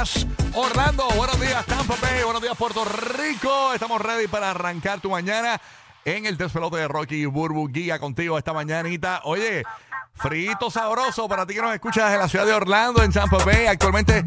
Buenos días, Tampa Bay. Buenos días, Puerto Rico. Estamos ready para arrancar tu mañana en el despelote de Rocky Burbu Guía contigo esta mañanita. Oye, frito sabroso para ti que nos escuchas en la ciudad de Orlando, en Tampa Bay. Actualmente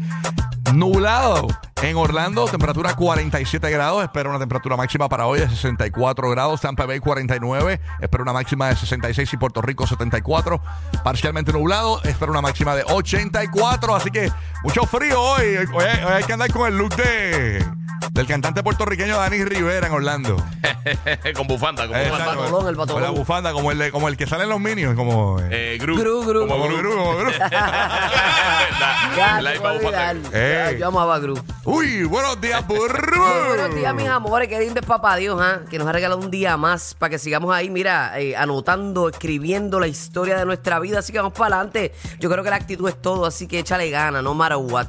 nublado. En Orlando, temperatura 47 grados. Espero una temperatura máxima para hoy de 64 grados. Tampa Bay 49. Espero una máxima de 66 y Puerto Rico 74. Parcialmente nublado. Espero una máxima de 84. Así que mucho frío. Hoy, hoy hay que andar con el look de, del cantante puertorriqueño Dani Rivera en Orlando. con bufanda, con Exacto. bufanda. patolón, el patolón. Con la bufanda, como el, de- como el que sale en los Minions. Como, eh, Eh, Gru. Gru, Gru. Como Gru. Gru, como Gru. La- Ya, la te misma voy a bufanda. olvidar. Eh. Yo amaba a Gru. Uy, buenos días, burro. Muy buenos días, mis amores. Qué lindo es papá Dios, ¿ah? que nos ha regalado un día más para que sigamos ahí, mira, eh, anotando, escribiendo la historia de nuestra vida. Así que vamos para adelante. Yo creo que la actitud es todo, así que échale gana, no matter what.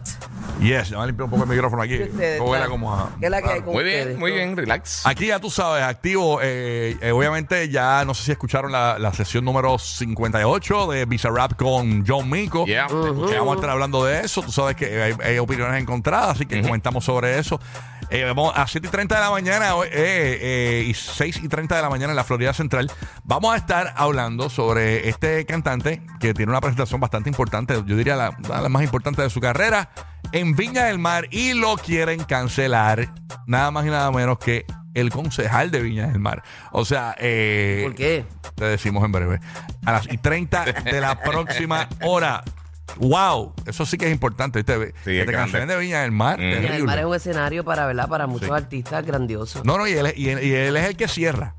Yes, vamos a limpiar un poco el micrófono aquí. Ustedes, claro. como a- ¿Qué es la que hay con Muy ustedes? bien, muy bien, relax. Aquí ya tú sabes, activo. eh, eh, obviamente ya no sé si escucharon la, la sesión número 58 de Bizarrap con John Mico. Yeah. Que Vamos a estar hablando de eso. Tú sabes que hay, hay opiniones encontradas, así que comentamos sobre eso. Eh, vamos a 7 y 30 de la mañana hoy, eh, eh, y 6 y 30 de la mañana en la Florida Central. Vamos a estar hablando sobre este cantante que tiene una presentación bastante importante, yo diría la, una de las más importantes de su carrera, en Viña del Mar y lo quieren cancelar nada más y nada menos que el concejal de Viña del Mar. O sea, eh, ¿Por qué? te decimos en breve. A las y 30 de la próxima hora. ¡Wow! Eso sí que es importante. ¿viste? Sí, que es te cancelen de Viña del Mar. Mm. terrible. El mar es un escenario para, ¿verdad? Para muchos Sí. artistas grandiosos. No, no, y él, es- y, él, y él es el que cierra.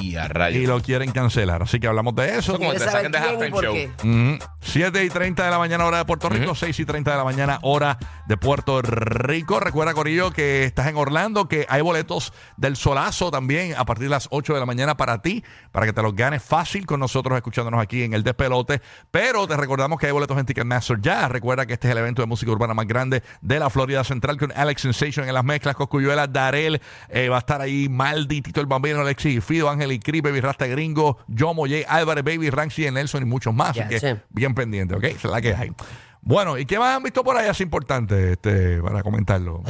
Y a Y lo quieren cancelar. Así que hablamos de eso. Como ¿Quieres te saber saquen de halftime show. qué? Ujú. 7 y 30 de la mañana hora de Puerto Rico, 6 y 30 de la mañana hora de Puerto Rico. Recuerda, Corillo, que estás en Orlando, que hay boletos del solazo también a partir de las 8 de la mañana para ti, para que te los ganes fácil con nosotros escuchándonos aquí en el despelote. Pero te recordamos que hay boletos en Ticketmaster ya. Recuerda que este es el evento de música urbana más grande de la Florida Central con Alex Sensation en las mezclas, Coscuyuela, Darel, eh, va a estar ahí Maldi, Tito el Bambino, Alexis y Fido, Ángel y Baby Rasta Gringo, Yo Moye, Álvarez, Baby, Rancy, Nelson y muchos más. Así que sí. bien pendiente, ¿ok? Esa es la que hay. Bueno, ¿y qué más han visto por ahí así importante este, para comentarlo?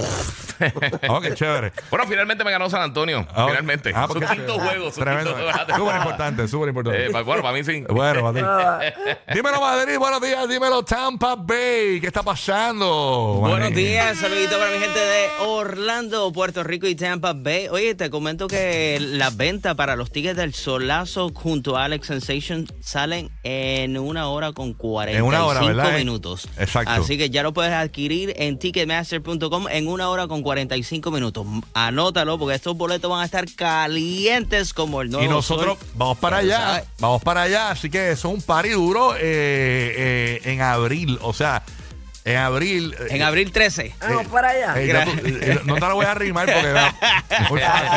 ok, chévere. Bueno, finalmente me ganó San Antonio. Ah, Finalmente. ah, porque- quinto juego. Su Tremendo. Súper importante, súper importante. Eh, bueno, para mí sí. Bueno, Madrid. dímelo, Madrid, buenos días. Dímelo, Tampa Bay. ¿Qué está pasando? Buenos Madrid? días, saludito para mi gente de Orlando, Puerto Rico y Tampa Bay. Oye, te comento que las ventas para los tickets del Solazo junto a Alex Sensation salen en una hora con 45 En una hora, ¿verdad? minutos. Exacto. Así que ya lo puedes adquirir en ticketmaster.com en una hora con 45 minutos. Anótalo porque estos boletos van a estar calientes como el nuevo Y nosotros sol. vamos para allá, sabes. vamos para allá, así que eso es un party duro eh, eh, en abril, o sea, en abril. eh, En abril 13. Vamos para allá. eh, no te la voy a arrimar porque va, muy fácil,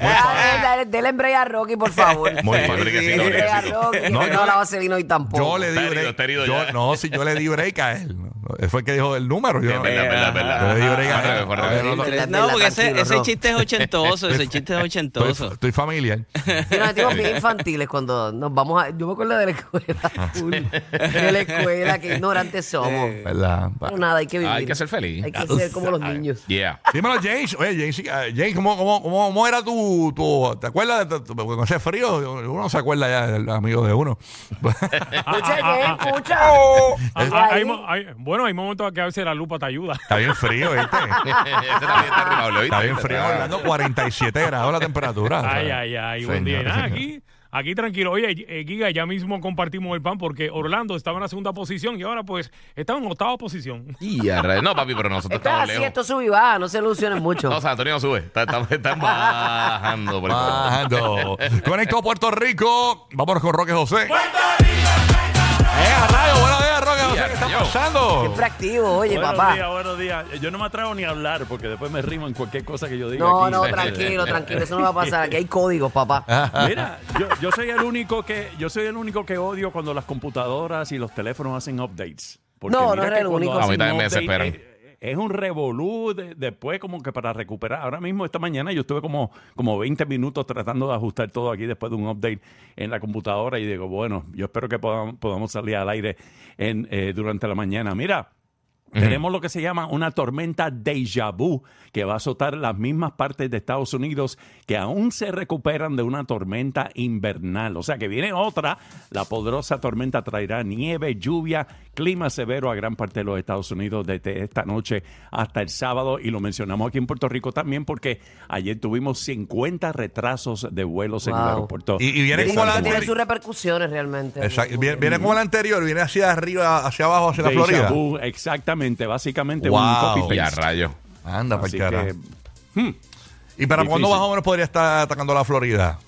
Ah, fácil. Dele a Rocky, por favor. Muy. Enrique, sí, Dele no. No, No, no la vaselina hoy tampoco. Yo le di Está herido, break. está herido yo- no, si yo le di break a él. Fue el que dijo el número. Yo, verdad, verdad, verdad. yo. Eh, no, porque ese, ese chiste es ochentoso, ese chiste es estoy, ochentoso. estoy familiar. Nos metimos bien infantiles cuando nos vamos a. Yo me acuerdo de la escuela. de la escuela, que ignorantes somos. ¿Verdad? Pero nada, hay que vivir. Hay que ser feliz. Hay que ser como los niños. Yeah. Dímelo, James. Oye, James, eh, James ¿cómo, cómo, cómo, cómo era tu, tu. ¿Te acuerdas de tu, tu- con ese frío? Uno no se acuerda ya del amigo de uno. Escucha, ¿qué? Escucha. Hay- Bueno, hay momentos que a veces la lupa te ayuda. Está bien frío, ¿viste? está arrimable, ¿oíste? Está bien frío. Orlando, 47 grados la temperatura. Ay, ay, ay, buen día. Nada, aquí, aquí tranquilo. Oye, eh, Giga, ya mismo compartimos el pan porque Orlando estaba en la segunda posición y ahora pues está en octava posición. Y. No, papi, pero nosotros estamos así, lejos. esto sube y baja, no se ilusionen mucho. No, San Antonio no sube. Está- está- Están bajando por Bajando. Conecto a Puerto Rico. Vámonos con Roque José. ¡Eh, a rayo! Buenos ¿Qué está pasando? Siempre activo, oye, buenos papá. días, buenos días. Yo no me atrevo ni a hablar porque después me rimo en cualquier cosa que yo diga. No, aquí. no, tranquilo, tranquilo, eso no va a pasar. Aquí hay códigos, papá. Mira, yo, yo soy el único que yo soy el único que odio cuando las computadoras y los teléfonos hacen updates. Porque No, no eres el único. A mí también me desesperan. Es un revolú de- después como que para recuperar. Ahora mismo esta mañana yo estuve como, como 20 minutos tratando de ajustar todo aquí después de un update en la computadora y digo, bueno, yo espero que podamos, podamos salir al aire en, eh, durante la mañana. Mira, Tenemos lo que se llama una tormenta déjà vu que va a azotar las mismas partes de Estados Unidos que aún se recuperan de una tormenta invernal. O sea que viene otra. La poderosa tormenta traerá nieve, lluvia, clima severo a gran parte de los Estados Unidos desde esta noche hasta el sábado. Y lo mencionamos aquí en Puerto Rico también porque ayer tuvimos 50 retrasos de vuelos en el aeropuerto. Y- y viene como la- tiene sus repercusiones realmente. Exacto. Viene, viene como el anterior, viene hacia arriba, hacia abajo, hacia la Florida. vu, exactamente, básicamente Wow. un copy paste. rayo. Anda, para que, hmm, ¿Y para cuándo más o menos podría estar atacando la Florida?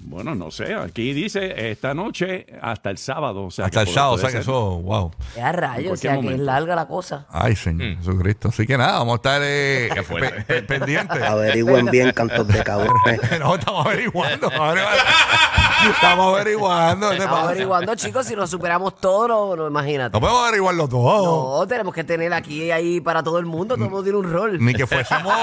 Bueno, no sé, aquí dice esta noche hasta el sábado. O sea, Hasta el sábado, o sea que eso, wow. Es a rayos, o sea que es momento. larga la cosa. Ay, Señor Jesucristo. Así que nada, vamos a estar eh, pendientes. Averigüen bien, cantos de cabrones. no, estamos averiguando. Estamos averiguando. Estamos averiguando. chicos, si nos superamos todo, no, no, imagínate. No podemos averiguarlo todo. No, tenemos que tener aquí y ahí para todo el mundo, todo el mundo tiene un rol. Ni que fuésemos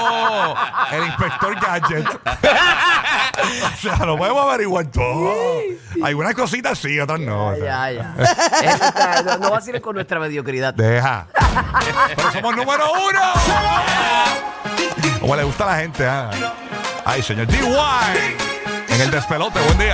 el inspector Gadget. o sea, no podemos averiguar todo. Algunas cositas sí, otras no. o sea. Ya, ya. Eso está- no, no vaciles con nuestra mediocridad. Deja. Pero somos número uno. Como le gusta a la gente. ah. Ay, señor DY. En el despelote, buen día.